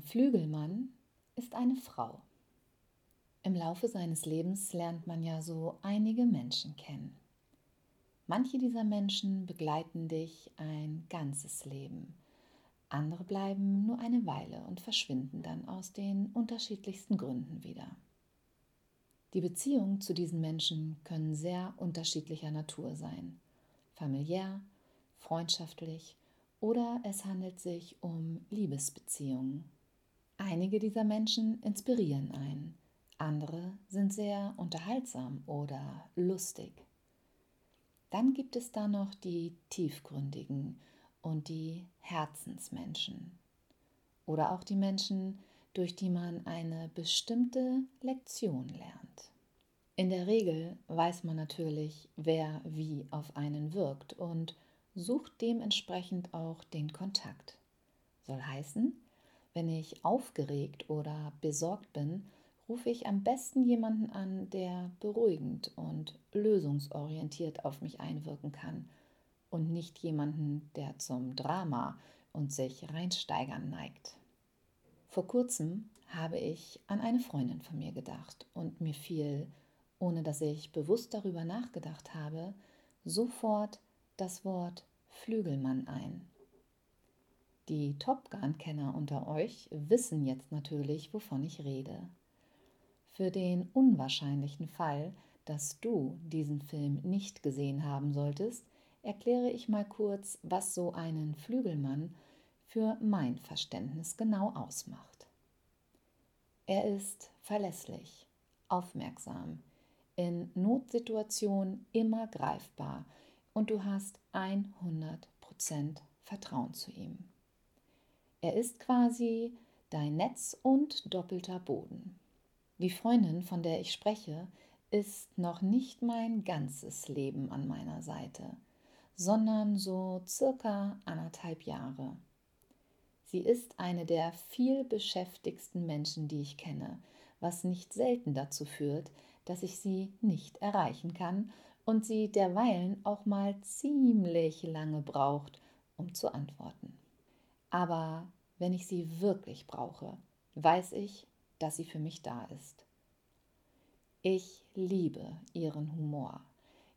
Flügelmann ist eine Frau. Im Laufe seines Lebens lernt man ja so einige Menschen kennen. Manche dieser Menschen begleiten dich ein ganzes Leben. Andere bleiben nur eine Weile und verschwinden dann aus den unterschiedlichsten Gründen wieder. Die Beziehungen zu diesen Menschen können sehr unterschiedlicher Natur sein. Familiär, freundschaftlich oder es handelt sich um Liebesbeziehungen. Einige dieser Menschen inspirieren einen, andere sind sehr unterhaltsam oder lustig. Dann gibt es da noch die tiefgründigen und die Herzensmenschen. Oder auch die Menschen, durch die man eine bestimmte Lektion lernt. In der Regel weiß man natürlich, wer wie auf einen wirkt und sucht dementsprechend auch den Kontakt. Soll heißen, wenn ich aufgeregt oder besorgt bin, rufe ich am besten jemanden an, der beruhigend und lösungsorientiert auf mich einwirken kann und nicht jemanden, der zum Drama und sich reinsteigern neigt. Vor kurzem habe ich an eine Freundin von mir gedacht und mir fiel, ohne dass ich bewusst darüber nachgedacht habe, sofort das Wort Flügelmann ein. Die Top Gun-Kenner unter euch wissen jetzt natürlich, wovon ich rede. Für den unwahrscheinlichen Fall, dass du diesen Film nicht gesehen haben solltest, erkläre ich mal kurz, was so einen Flügelmann für mein Verständnis genau ausmacht. Er ist verlässlich, aufmerksam, in Notsituationen immer greifbar und du hast 100% Vertrauen zu ihm. Er ist quasi dein Netz und doppelter Boden. Die Freundin, von der ich spreche, ist noch nicht mein ganzes Leben an meiner Seite, sondern so circa anderthalb Jahre. Sie ist eine der viel beschäftigsten Menschen, die ich kenne, was nicht selten dazu führt, dass ich sie nicht erreichen kann und sie derweilen auch mal ziemlich lange braucht, um zu antworten. Aber wenn ich sie wirklich brauche, weiß ich, dass sie für mich da ist. Ich liebe ihren Humor,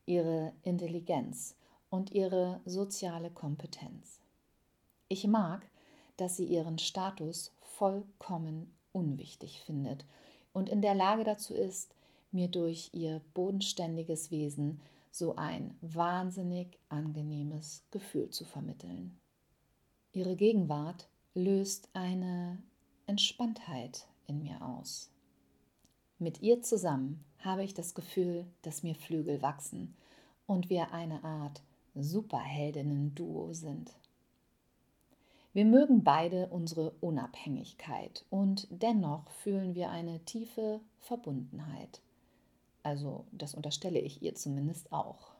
ihre Intelligenz und ihre soziale Kompetenz. Ich mag, dass sie ihren Status vollkommen unwichtig findet und in der Lage dazu ist, mir durch ihr bodenständiges Wesen so ein wahnsinnig angenehmes Gefühl zu vermitteln. Ihre Gegenwart löst eine Entspanntheit in mir aus. Mit ihr zusammen habe ich das Gefühl, dass mir Flügel wachsen und wir eine Art Superheldinnen-Duo sind. Wir mögen beide unsere Unabhängigkeit und dennoch fühlen wir eine tiefe Verbundenheit. Also das unterstelle ich ihr zumindest auch.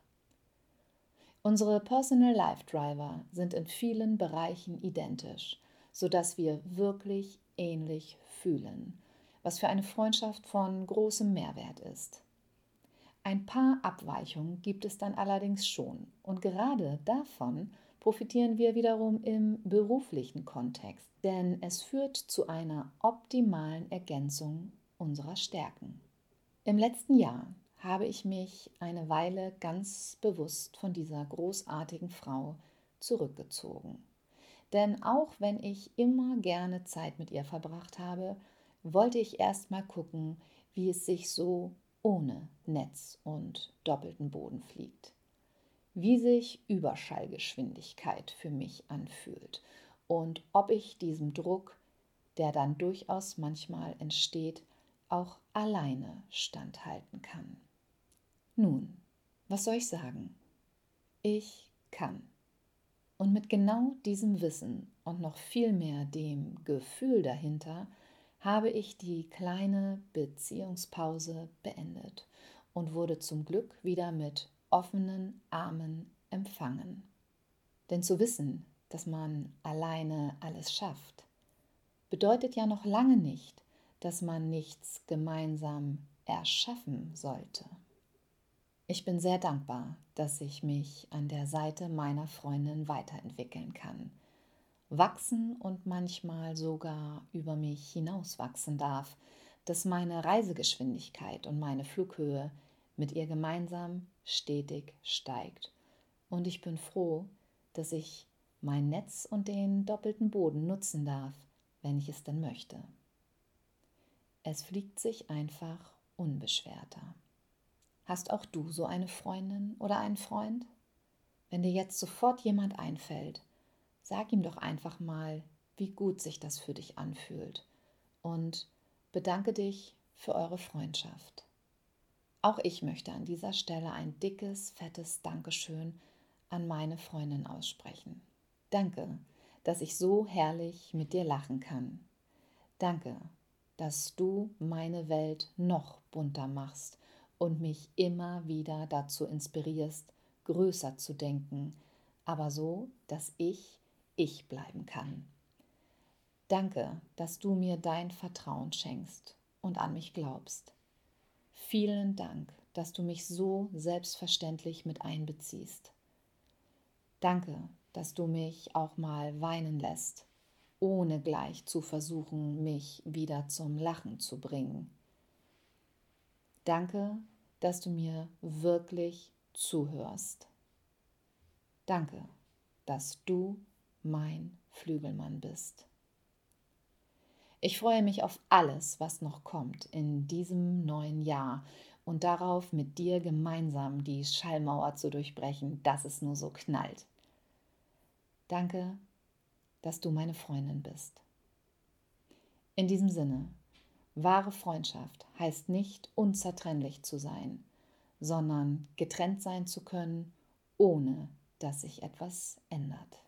Unsere Personal Life Driver sind in vielen Bereichen identisch, sodass wir wirklich ähnlich fühlen, was für eine Freundschaft von großem Mehrwert ist. Ein paar Abweichungen gibt es dann allerdings schon und gerade davon profitieren wir wiederum im beruflichen Kontext, denn es führt zu einer optimalen Ergänzung unserer Stärken. Im letzten Jahr habe ich mich eine Weile ganz bewusst von dieser großartigen Frau zurückgezogen. Denn auch wenn ich immer gerne Zeit mit ihr verbracht habe, wollte ich erst mal gucken, wie es sich so ohne Netz und doppelten Boden fliegt. Wie sich Überschallgeschwindigkeit für mich anfühlt und ob ich diesem Druck, der dann durchaus manchmal entsteht, auch alleine standhalten kann. Nun, was soll ich sagen? Ich kann. Und mit genau diesem Wissen und noch viel mehr dem Gefühl dahinter habe ich die kleine Beziehungspause beendet und wurde zum Glück wieder mit offenen Armen empfangen. Denn zu wissen, dass man alleine alles schafft, bedeutet ja noch lange nicht, dass man nichts gemeinsam erschaffen sollte. Ich bin sehr dankbar, dass ich mich an der Seite meiner Freundin weiterentwickeln kann, wachsen und manchmal sogar über mich hinauswachsen darf, dass meine Reisegeschwindigkeit und meine Flughöhe mit ihr gemeinsam stetig steigt. Und ich bin froh, dass ich mein Netz und den doppelten Boden nutzen darf, wenn ich es denn möchte. Es fliegt sich einfach unbeschwerter. Hast auch du so eine Freundin oder einen Freund? Wenn dir jetzt sofort jemand einfällt, sag ihm doch einfach mal, wie gut sich das für dich anfühlt und bedanke dich für eure Freundschaft. Auch ich möchte an dieser Stelle ein dickes, fettes Dankeschön an meine Freundin aussprechen. Danke, dass ich so herrlich mit dir lachen kann. Danke, dass du meine Welt noch bunter machst und mich immer wieder dazu inspirierst, größer zu denken, aber so, dass ich ich bleiben kann. Danke, dass du mir dein Vertrauen schenkst und an mich glaubst. Vielen Dank, dass du mich so selbstverständlich mit einbeziehst. Danke, dass du mich auch mal weinen lässt, ohne gleich zu versuchen, mich wieder zum Lachen zu bringen. Danke, dass du mir wirklich zuhörst. Danke, dass du mein Flügelmann bist. Ich freue mich auf alles, was noch kommt in diesem neuen Jahr und darauf, mit dir gemeinsam die Schallmauer zu durchbrechen, dass es nur so knallt. Danke, dass du meine Freundin bist. In diesem Sinne, wahre Freundschaft heißt nicht unzertrennlich zu sein, sondern getrennt sein zu können, ohne dass sich etwas ändert.